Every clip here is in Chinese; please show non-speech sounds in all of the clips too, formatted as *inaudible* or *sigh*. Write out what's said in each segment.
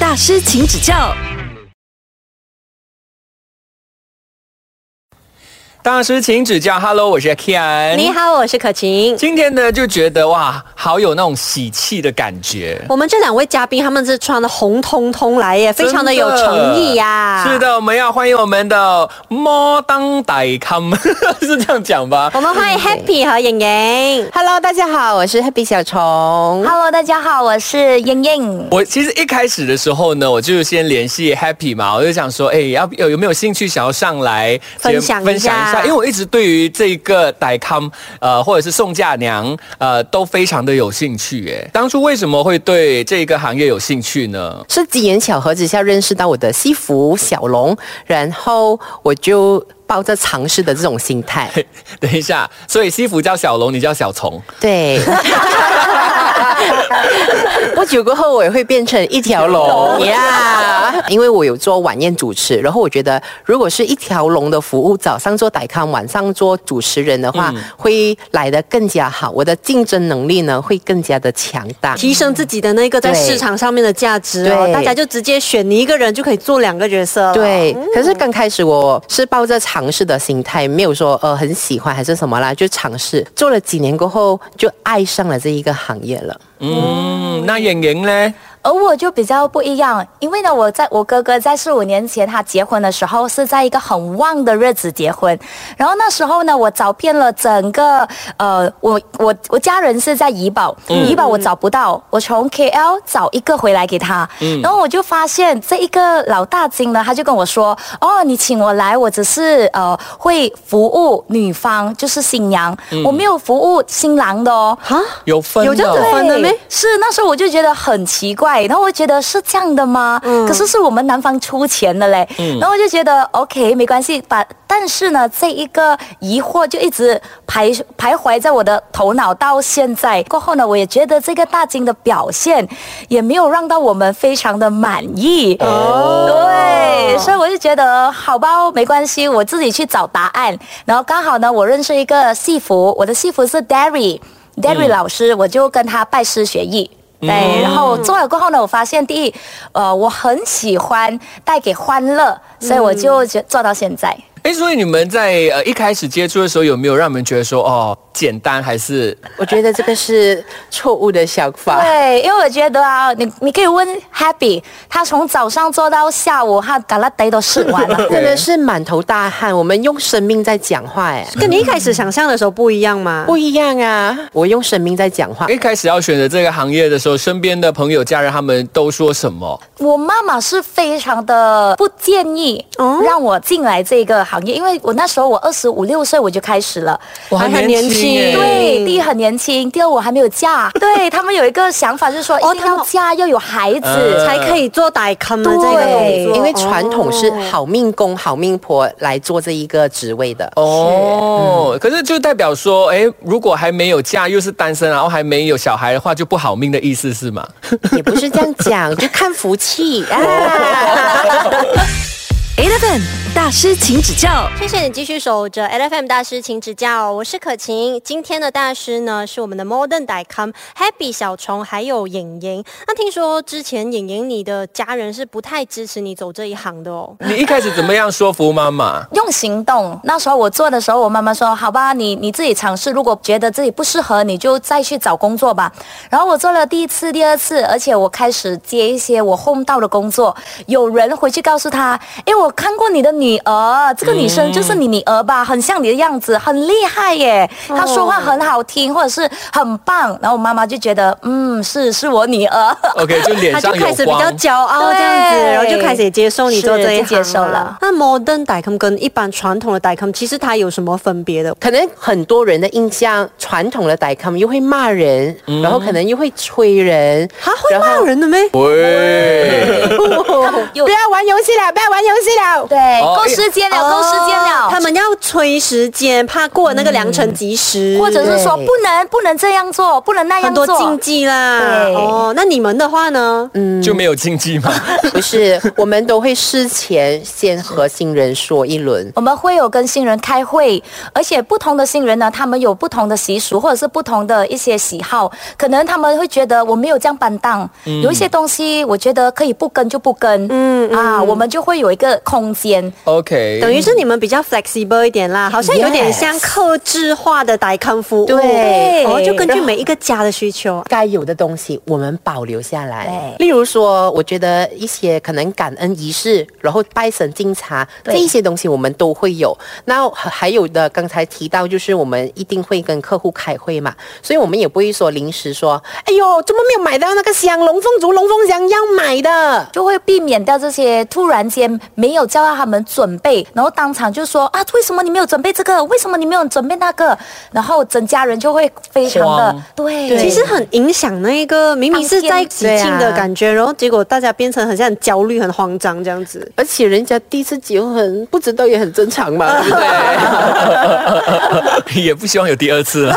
大师请指教。大师，请指教。Hello，我是 Kian。你好，我是可晴。今天呢，就觉得哇，好有那种喜气的感觉。我们这两位嘉宾，他们是穿的红彤彤来耶，非常的有诚意呀。是的，我们要欢迎我们的摩登大康，*laughs* 是这样讲吧？我们欢迎 Happy 和莹莹。Hello，大家好，我是 Happy 小虫。Hello，大家好，我是英英。我其实一开始的时候呢，我就先联系 Happy 嘛，我就想说，哎，要有有没有兴趣想要上来分享分享一下？因为我一直对于这个傣康呃或者是宋嫁娘呃都非常的有兴趣。哎，当初为什么会对这个行业有兴趣呢？是机缘巧合之下认识到我的西服小龙，然后我就抱着尝试的这种心态。*laughs* 等一下，所以西服叫小龙，你叫小虫。对，*laughs* *laughs* 不久过后我也会变成一条龙。呀，因为我有做晚宴主持，然后我觉得如果是一条龙的服务，早上做代康，晚上做主持人的话，会来的更加好，我的竞争能力呢会更加的强大。提升自己的那个在市场上面的价值哦，对。大家就直接选你一个人就可以做两个角色了。对，可是刚开始我是抱着尝试的心态，没有说呃很喜欢还是什么啦，就尝试。做了几年过后，就爱上了这一个行业了。嗯，那莹莹呢？而我就比较不一样，因为呢，我在我哥哥在四五年前他结婚的时候是在一个很旺的日子结婚，然后那时候呢，我找遍了整个呃，我我我家人是在怡保，怡保我找不到，我从 KL 找一个回来给他，然后我就发现这一个老大金呢，他就跟我说，哦，你请我来，我只是呃会服务女方，就是新娘，我没有服务新郎的哦。哈，有分有这样子哦分的没？是那时候我就觉得很奇怪，然后我觉得是这样的吗？可是是我们男方出钱的嘞，然后我就觉得 OK 没关系，把但是呢这一个疑惑就一直徘徘徊在我的头脑到现在。过后呢，我也觉得这个大金的表现也没有让到我们非常的满意。哦对，所以我就觉得好吧，没关系，我自己去找答案。然后刚好呢，我认识一个戏服，我的戏服是 Derry。Derry 老师，我就跟他拜师学艺。对，然后做了过后呢，我发现第一，呃，我很喜欢带给欢乐，所以我就觉做到现在。哎，所以你们在呃一开始接触的时候，有没有让你们觉得说哦简单还是我觉得这个是错误的想法。对，因为我觉得啊，你你可以问 Happy，他从早上做到下午，他嘎拉呆都试完了。*laughs* 真的是满头大汗，我们用生命在讲话，哎，跟你一开始想象的时候不一样吗？不一样啊！我用生命在讲话，一开始要选择这个行业的时候，身边的朋友、家人他们都说什么？我妈妈是非常的不建议哦让我进来这个行业，因为我那时候我二十五六岁我就开始了。我还很年轻对，第一很年轻，第二我还没有嫁。*laughs* 对他们有一个想法，就是说一定要嫁要有孩子。呃才可以做大坑的这个动对作，因为传统是哦好命公、好命婆来做这一个职位的。哦，可是就代表说，哎，如果还没有嫁，又是单身，然后还没有小孩的话，就不好命的意思是吗？*laughs* 也不是这样讲，就看福气啊。*laughs* Eleven 大师，请指教。谢谢你继续守着 L F M 大师，请指教。我是可晴，今天的大师呢是我们的 Modern d i c o m Happy 小虫还有影莹。那听说之前影莹你的家人是不太支持你走这一行的哦。你一开始怎么样说服妈妈？用行动。那时候我做的时候，我妈妈说：“好吧，你你自己尝试，如果觉得自己不适合，你就再去找工作吧。”然后我做了第一次、第二次，而且我开始接一些我 home 到的工作。有人回去告诉他：“哎，我看过你的女儿，这个女生就是你女儿吧，很像你的样子，很厉害耶。她说话很好听，或者是很棒。”然后我妈妈就觉得：“嗯，是是我女儿。” OK，就脸上 *laughs* 有开始比较。骄傲这样子，然后就开始也接受你做这一接受了。那 modern d i c o m 跟一般传统的 d i c o m 其实它有什么分别的？可能很多人的印象，传统的 d i c o m 又会骂人，然后可能又会催人，他会骂人的咩？喂，*laughs* *laughs* 不要玩游戏了，不要玩游戏了。对，哦够时间了，够时间了。他们要催时间，怕过那个良辰吉时，或者是说不能不能这样做，不能那样很多做，禁忌啦。对哦，那你们的话呢？嗯，就没有禁忌吗？*laughs* 不是，我们都会事前先和新人说一轮。我们会有跟新人开会，而且不同的新人呢，他们有不同的习俗或者是不同的一些喜好，可能他们会觉得我没有这样担当，有一些东西我觉得可以不跟就不跟，嗯啊，我们就会有一个空间。OK，等于是你们比较 flexible 一点啦，好像有点像克制化的代康服务，对哦，就根据每一个家的需求。该有的东西我们保留下来对。例如说，我觉得一些可能感恩仪式，然后拜神敬茶这一些东西我们都会有。那还还有的，刚才提到就是我们一定会跟客户开会嘛，所以我们也不会说临时说，哎呦，怎么没有买到那个香龙凤竹龙凤香要买的？就会避免掉这些突然间没有叫到他们准备，然后当场就说啊，为什么你没有准备这个？为什么你没有准备那个？然后整家人就会非常的慌对，其实很影响那个明明是在喜庆的感觉，然后结果大家变成很像很焦虑、很慌张这样子。而且人家第一次结婚，不知道也很正常嘛，对不对？*laughs* *laughs* 也不希望有第二次了。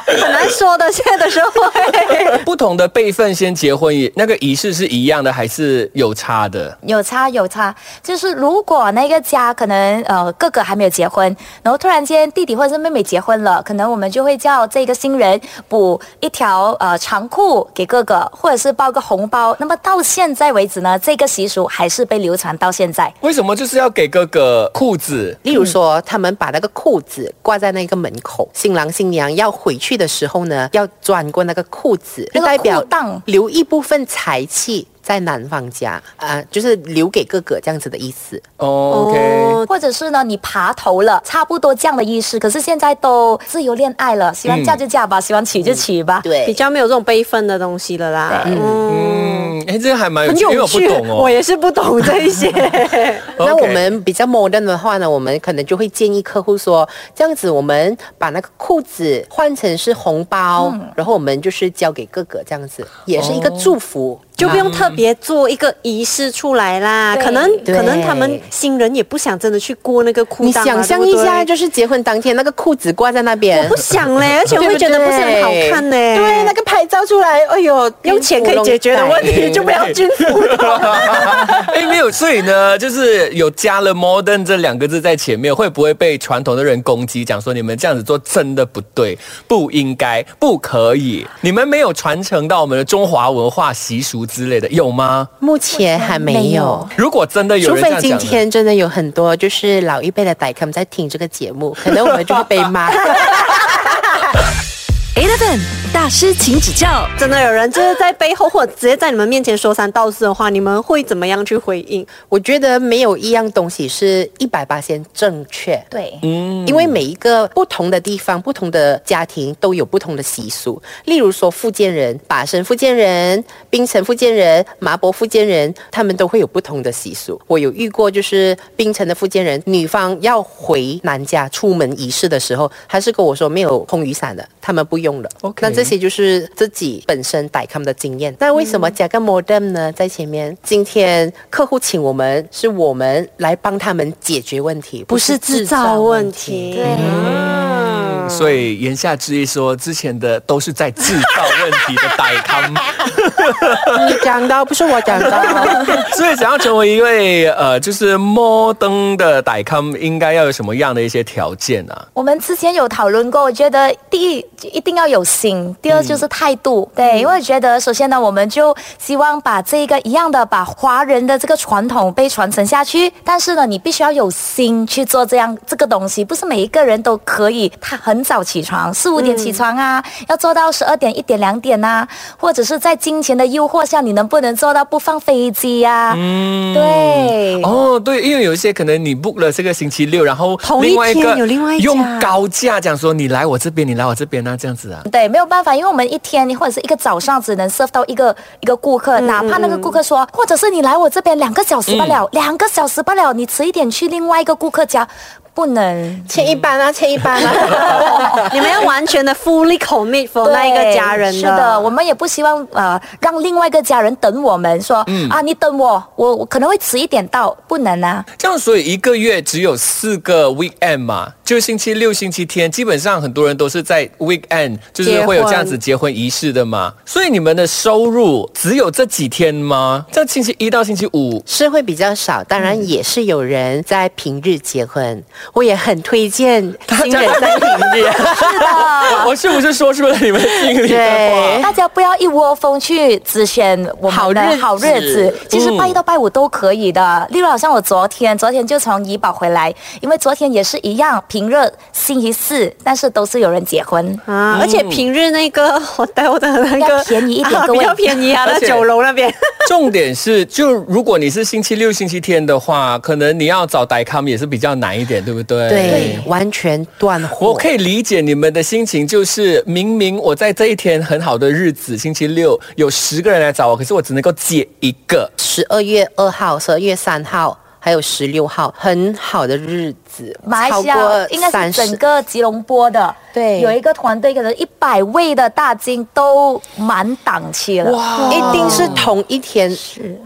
*laughs* 很难说的，现在的社会。*laughs* 不同的辈分先结婚，也那个仪式是一样的，还是有差的？有差有差，就是如果那个家可能呃哥哥还没有结婚，然后突然间弟弟或者是妹妹结婚了，可能我们就会叫这个新人补一条呃长裤给哥哥，或者是包个红包。那么到现在为止呢，这个习俗还是被流传到现在。为什么就是要给哥哥裤子？例如说，他们把那个裤子挂在那个门口，新郎新娘要回去的时候呢，要转过那个裤子，就代表留一部分财气在男方家啊、就是留给哥哥这样子的意思。哦，OK，或者是呢，你爬头了，差不多这样的意思。可是现在都自由恋爱了，喜欢嫁就嫁吧，喜欢娶就娶吧。对比较没有这种悲愤的东西了啦。对嗯，嗯，哎，这个还蛮有很趣，因为我不，懂哦。我也是不懂这一些。*laughs* 那我们比较 modern 的话呢，我们可能就会建议客户说，这样子我们把那个裤子换成是红包，然后我们就是交给哥哥，这样子也是一个祝福。就不用特别做一个仪式出来啦，可能可能他们新人也不想真的去过那个裤裆、啊，你想象一下，就是结婚当天那个裤子挂在那边，我不想嘞，而且我会觉得不是很好看呢。对，那个拍照出来，哎呦，用钱可以解决的问题就不要军服了。*laughs* 所以呢，就是有加了 “modern” 这两个字在前面，会不会被传统的人攻击，讲说你们这样子做真的不对，不应该，不可以？你们没有传承到我们的中华文化习俗之类的，有吗？目前还没没有有。如果真的有除非今天真的有很多就是老一辈的歹客在听这个节目，可能我们就会被骂。*laughs* *laughs* Eleven 大师，请指教。真的有人就是在背后或者直接在你们面前说三道四的话，你们会怎么样去回应？我觉得没有一样东西是一百八先正确。对，嗯因为每一个不同的地方、不同的家庭都有不同的习俗。例如说，福建人、把生福建人、槟城福建人、麻婆福建人，他们都会有不同的习俗。我有遇过，就是槟城的福建人，女方要回男家出门仪式的时候，还是跟我说没有空雨伞的，他们不用了。OK 那这些就是自己本身带他们的经验。那为什么加个 modern 呢？在前面，今天客户请我们，是我们来帮他们解决问题，不是制造问题。对嗯所以言下之意说，之前的都是在制造问题的歹康。你讲到，不是我讲的。*laughs* 所以想要成为一位呃，就是摩登的歹康，应该要有什么样的一些条件啊？我们之前有讨论过，我觉得第一一定要有心，第二就是态度。对，因为觉得首先呢，我们就希望把这个一样的把华人的这个传统被传承下去，但是呢，你必须要有心去做这样这个东西，不是每一个人都可以。他很早起床，四五点起床啊，要做到十二点、一点、两点啊，或者是在金钱的诱惑下，你能不能做到不放飞机呀、嗯，对。哦，对，因为有一些可能你 book 了这个星期六，然后同一另外一个天有另外一家用高价讲说你来我这边，你来我这边啊，这样子啊。对，没有办法，因为我们一天或者是一个早上只能 serve 到一个一个顾客，哪怕那个顾客说，或者是你来我这边两个小时不了，两个小时不了，你迟一点去另外一个顾客家。不能。欠一半啊，欠一半啊。*laughs* 你们要完全的 fully commit for 那一个家人是的，我们也不希望呃让另外一个家人等我们，说、啊你等我，我我可能会迟一点到，不能啊。这样，所以一个月只有四个 weekend 嘛，就是星期六、星期天，基本上很多人都是在 weekend，就是会有这样子结婚仪式的嘛。所以你们的收入只有这几天吗？这星期一到星期五，是会比较少，当然也是有人在平日结婚，我也很推荐新人在平日。是的。我是不是说出了你们心里的对话？大家不要一窝蜂去只选我们的好日子好日子，其实拜一到拜五都可以的。例如，好像我昨天，昨天就从怡宝回来，因为昨天也是一样，平日星期四，但是都是有人结婚。啊，而且平日那个 hotel 的那个要便宜一点各位啊比较便宜啊，那酒楼那边。*laughs* 重点是，就如果你是星期六、星期天的话，可能你要找 d i c o m 也是比较难一点，对不对？对，完全断货。我可以理解你们的心情，就是明明我在这一天很好的日子，星期六有十个人来找我，可是我只能够接一个。十二月二号、十二月三号，还有十六号，很好的日子，马来西超过亚应该是整个吉隆坡的，对有一个团队可能一百位的大金都满档期了。哇，一定是同一天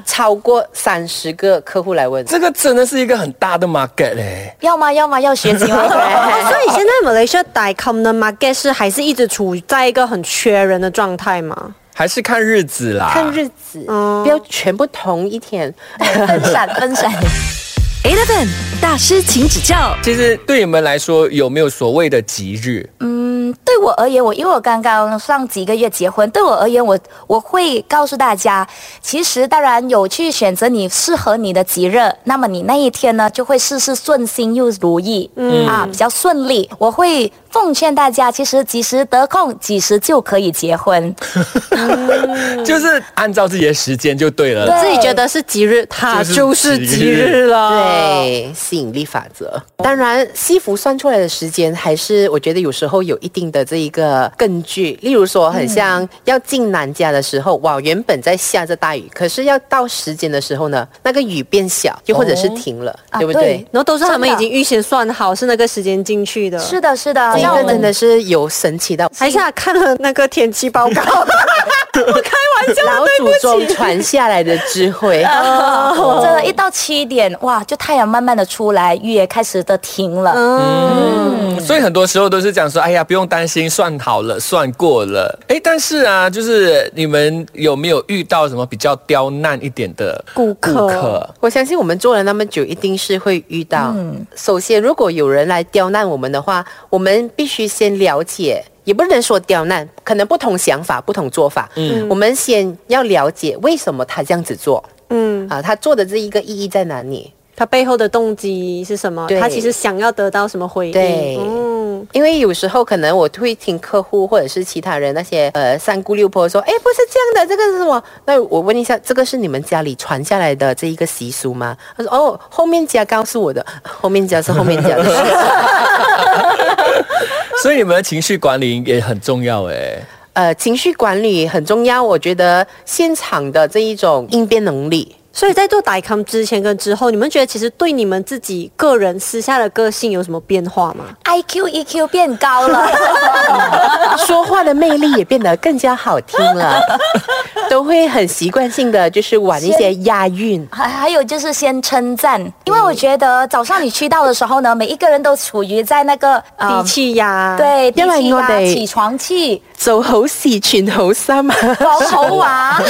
超过三十个客户来问。这个真的是一个很大的 market 嘞。要吗？要吗？要学习吗？*laughs* 哦所以现在马来西亚 Dicom 的 market 是还是一直处在一个很缺人的状态吗？还是看日子啦，看日子，不要全部同一天。分散分散。*laughs* Eleven 大师，请指教。其实对你们来说，有没有所谓的吉日？嗯，对我而言，我因为我刚刚上几个月结婚，对我而言，我我会告诉大家，其实当然有去选择你适合你的吉日，那么你那一天呢就会事事顺心又如意，嗯啊，比较顺利。我会奉劝大家，其实几时得空，几时就可以结婚。*laughs* 就是按照自己的时间就对了。对自己觉得是吉日，它就是就是吉吉日日了。对，吸引力法则。当然，西服算出来的时间，还是我觉得有时候有一定的这一个根据。例如说，很像要进南家的时候，哇，原本在下着大雨，可是要到时间的时候呢，那个雨变小，又或者是停了，啊对不对？对然后都是他们已经预先算好是那个时间进去的，是的，是的，个真的是有神奇的。还是他看了那个天气报告？*laughs* 我开玩笑，老祖对不起。宗传下来的智慧。*laughs* 哦，真的，一到七点，哇，就太阳慢慢的出来，雨也开始的停了。嗯，所以很多时候都是讲说，哎呀，不用担心，算好了，算过了。哎，但是啊，就是你们有没有遇到什么比较刁难一点的顾客顾客？我相信我们做了那么久，一定是会遇到。嗯首先，如果有人来刁难我们的话，我们必须先了解。也不能说刁难，可能不同想法、不同做法。嗯，我们先要了解为什么他这样子做嗯，啊，他做的这一个意义在哪里？他背后的动机是什么？他其实想要得到什么回应？对嗯，因为有时候可能我会听客户或者是其他人那些呃三姑六婆说，哎，不是这样的，这个是什么？那我问一下，这个是你们家里传下来的这一个习俗吗？他说，哦，后面家告诉我的，*laughs* 后面家是后面家的事。*laughs* *laughs* 所以你们的情绪管理也很重要哎。呃，情绪管理很重要，我觉得现场的这一种应变能力。所以在做 Dicom 之前跟之后，你们觉得其实对你们自己个人私下的个性有什么变化吗？IQ、EQ 变高了，*laughs* 说话的魅力也变得更加好听了，*laughs* 都会很习惯性的就是玩一些押韵。还还有就是先称赞，因为我觉得早上你去到的时候呢，每一个人都处于在那个呃低气压，，对低因为气压、起床气、做好事，全好心啊！保头娃。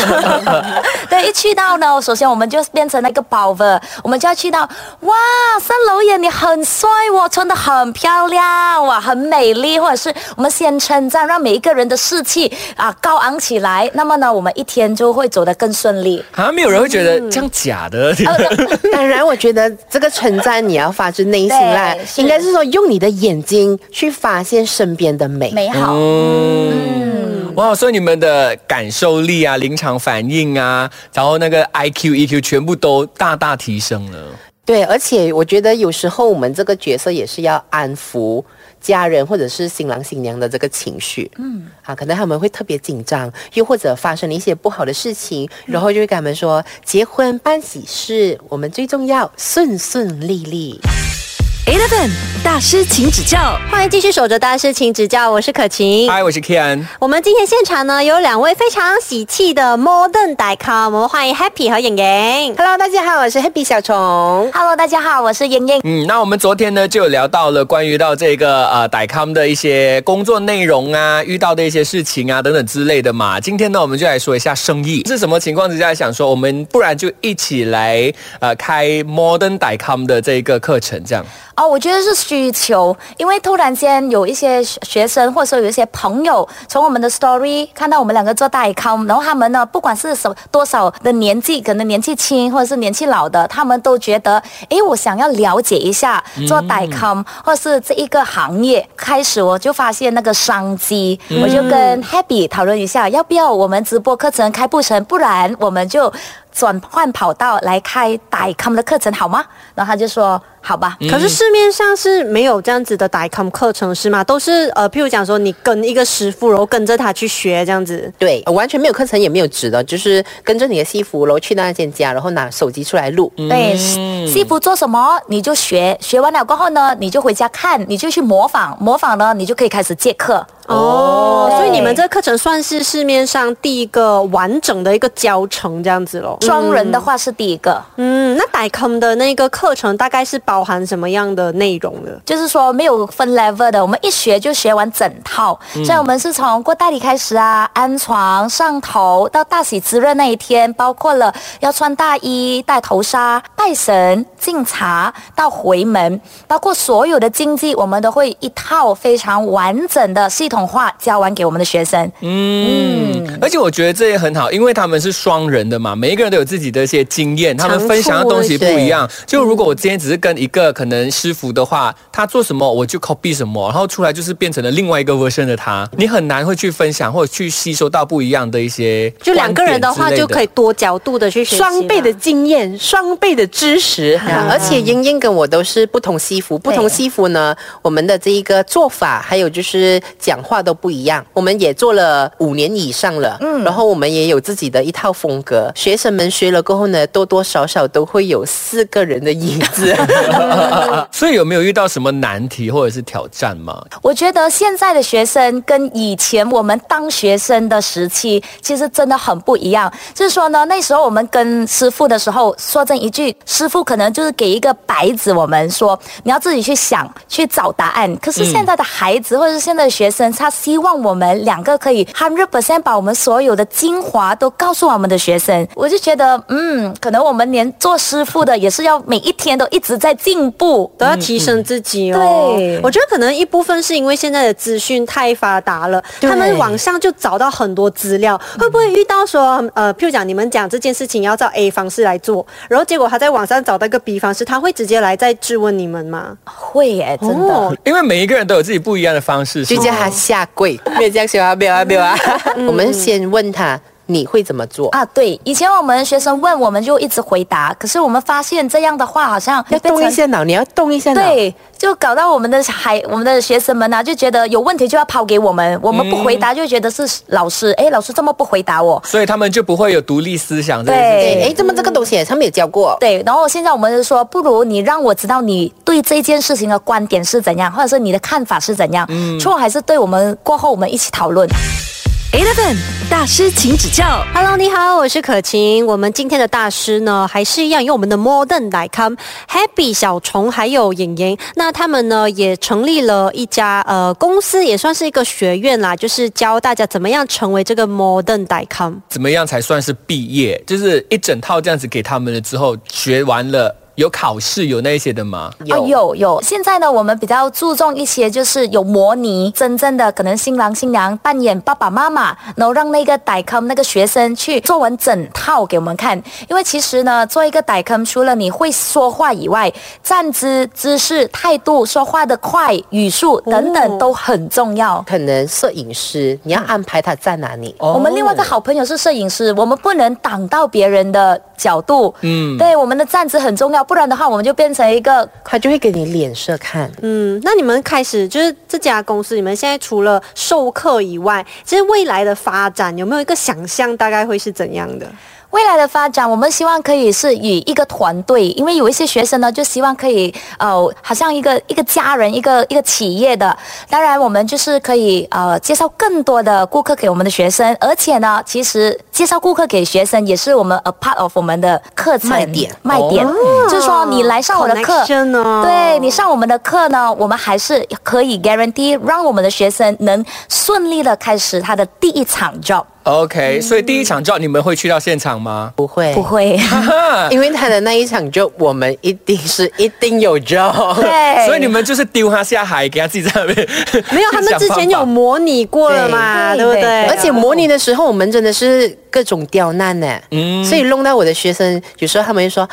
*laughs* 对，一去到呢，首先我们就变成那个宝贝，我们就要去到哇，三楼爷你很帅哦，穿的很漂亮哇，很美丽，或者是我们先称赞，让每一个人的士气啊高昂起来，那么呢，我们一天就会走得更顺利。好像没有人会觉得这样假的。当然，我觉得这个称赞你要发自内心啦应该是说用你的眼睛去发现身边的美。美好，嗯，哇，所以你们的感受力啊、临场反应啊，然后那个 IQ、EQ 全部都大大提升了。对，而且我觉得有时候我们这个角色也是要安抚家人或者是新郎新娘的这个情绪。嗯，啊，可能他们会特别紧张，又或者发生了一些不好的事情，然后就会跟他们说，结婚办喜事，我们最重要顺顺利利。Eleven 大师，请指教。欢迎继续守着大师，请指教。我是可晴。嗨，我是 Kian。我们今天现场呢有两位非常喜气的 Modern 代咖，我们欢迎 Happy 和莹莹。Hello，大家好，我是 Happy 小虫。Hello，大家好，我是莹莹。嗯，那我们昨天呢就有聊到了关于到这个呃歹康的一些工作内容啊，遇到的一些事情啊等等之类的嘛。今天呢我们就来说一下生意是什么情况之下想说，我们不然就一起来呃开 Modern 歹康的这个课程，这样。哦，我觉得是需求，因为突然间有一些学学生或者说有一些朋友从我们的 story 看到我们两个做代康，然后他们呢，不管是什么多少的年纪，可能年纪轻或者是年纪老的，他们都觉得，诶，我想要了解一下做代康、或是这一个行业。开始我就发现那个商机，我就跟 Happy 讨论一下，要不要我们直播课程开不成，不然我们就。转换跑道来开代康的课程好吗？然后他就说好吧。可是市面上是没有这样子的代康课程是吗？都是呃，譬如讲说你跟一个师傅，然后跟着他去学这样子。对，完全没有课程，也没有纸的，就是跟着你的西服，然后去那间家，然后拿手机出来录。对，西服做什么你就学，学完了过后呢，你就回家看，你就去模仿，模仿呢，你就可以开始借课。哦，所以你们这个课程算是市面上第一个完整的一个教程这样子咯。双人的话是第一个，嗯，那代康的那个课程大概是包含什么样的内容呢？就是说没有分 level 的，我们一学就学完整套。所以我们是从过大礼开始啊，安床、上头到大喜之日那一天，包括了要穿大衣、戴头纱、拜神、敬茶到回门，包括所有的经济，我们都会一套非常完整的系统化教完给我们的学生。嗯，而且我觉得这也很好，因为他们是双人的嘛，每一个人都有自己的一些经验，他们分享的东西不一样。就如果我今天只是跟一个可能师傅的话，他做什么我就 copy 什么，然后出来就是变成了另外一个 version 的他，你很难会去分享或者去吸收到不一样的一些就两个人的话就可以多角度的去学习双倍的经验，双倍的知识，而且英英跟我都是不同西服，不同西服呢，我们的这一个做法，还有就是讲话都不一样。我们也做了五年以上了，嗯，然后我们也有自己的一套风格。学生们学了过后呢，多多少少都会有四个人的影子。*laughs* *laughs* 所以有没有遇到什么难题或者是挑战吗？我觉得现在的学生跟以前我们当学生的时期，其实真的很不一样。就是说呢，那时候我们跟师傅的时候，说真一句，师傅可能就是给一个白纸，我们说你要自己去想，去找答案。可是现在的孩子、或者是现在的学生，他希望我们两个可以 hundred percent 把我们所有的精华都告诉我们的学生。我就觉得，嗯，可能我们连做师傅的也是要每一天都一直在进步。都要提升自己哦。对我觉得可能一部分是因为现在的资讯太发达了，他们网上就找到很多资料。会不会遇到说，呃，譬如讲你们讲这件事情要照 A 方式来做，然后结果他在网上找到一个 B 方式，他会直接来再质问你们吗？会耶，真的。哦因为每一个人都有自己不一样的方式，就叫他下跪，没有这样说啊，没有啊，没有啊。我们先问他你会怎么做？啊，对，以前我们学生问，我们就一直回答，可是我们发现这样的话好像要动一下脑，你要动一下脑。对，就搞到我们的孩、我们的学生们啊，就觉得有问题就要抛给我们，我们不回答就觉得是老师，哎，老师这么不回答我。所以他们就不会有独立思想。对哎，这么这个东西他们有教过。对，然后现在我们就说，不如你让我知道你对这件事情的观点是怎样，或者是你的看法是怎样，嗯错还是对，我们过后我们一起讨论。Eleven 大师，请指教。Hello，你好，我是可晴。我们今天的大师呢，还是一样，有我们的 Modern 来 come Happy 小虫还有莹莹。那他们呢，也成立了一家呃公司，也算是一个学院啦，就是教大家怎么样成为这个 Modern 来 come。怎么样才算是毕业？就是一整套这样子给他们了之后，学完了有考试有那一些的吗？啊，有有，现在呢，我们比较注重一些，就是有模拟真正的可能新郎新娘扮演爸爸妈妈，然后让那个代坑那个学生去做完整套给我们看。因为其实呢，做一个代坑，除了你会说话以外，站姿、姿势、态度、说话的快、语速等等都很重要。可能摄影师你要安排他在哪里。我们另外一个好朋友是摄影师，我们不能挡到别人的角度，嗯，对，我们的站姿很重要，不然的话，我们就变成一个他就会给你脸色看。嗯，那你们开始就是这家公司，你们现在除了授课以外，其实未来的发展有没有一个想象，大概会是怎样的？未来的发展，我们希望可以是以一个团队，因为有一些学生呢，就希望可以呃，好像一个一个家人，一个一个企业的。当然，我们就是可以呃，介绍更多的顾客给我们的学生，而且呢，其实介绍顾客给学生也是我们 a part of 我们的课程卖点卖点，就是说你来上我的课，对你上我们的课呢，我们还是可以 guarantee 让我们的学生能顺利的开始他的第一场 job。OK，所以第一场 job 你们会去到现场吗？不会，不会，*laughs* 因为他的那一场就我们一定是一定有 job。对，所以你们就是丢他下海，给他自己在那边。*laughs* 没有，他们之前有模拟过了嘛，对对不对？对而且模拟的时候，我们真的是各种刁难呢，嗯，所以弄到我的学生，有时候他们就说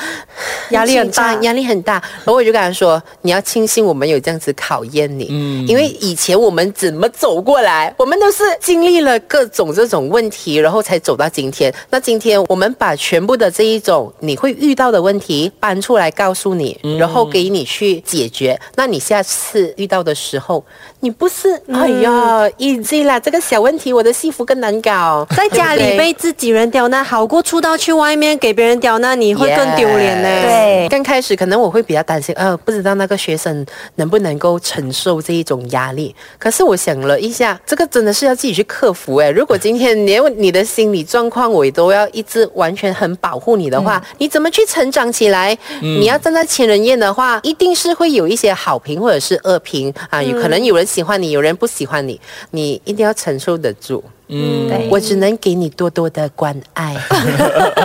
压力很大。压力很大，然后我就跟他说，你要庆幸我们有这样子考验你，嗯，因为以前我们怎么走过来，我们都是经历了各种这种问题，然后才走到今天。那今天我们把全部的这一种你会遇到的问题搬出来告诉你，然后给你去解决。那你下次遇到的时候，你不是哎呀，easy 啦，这个小问题我的幸福更难搞，*laughs* 在家里被自己人刁难，好过出到去外面给别人刁难，你会更丢脸呢。对刚开始可能我会比较担心，呃，不知道那个学生能不能够承受这一种压力。可是我想了一下，这个真的是要自己去克服哎。如果今天连你的心理状况我都要一直完全很保护你的话，你怎么去成长起来？你要站在千人宴的话，一定是会有一些好评或者是恶评啊，有可能有人喜欢你，有人不喜欢你，你一定要承受得住。嗯，对我只能给你多多的关爱。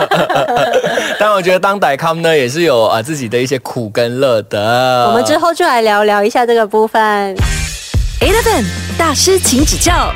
*laughs* 但我觉得当代康呢，也是有啊、呃自己的一些苦跟乐的。我们之后就来聊聊一下这个部分。Eleven 大师，请指教。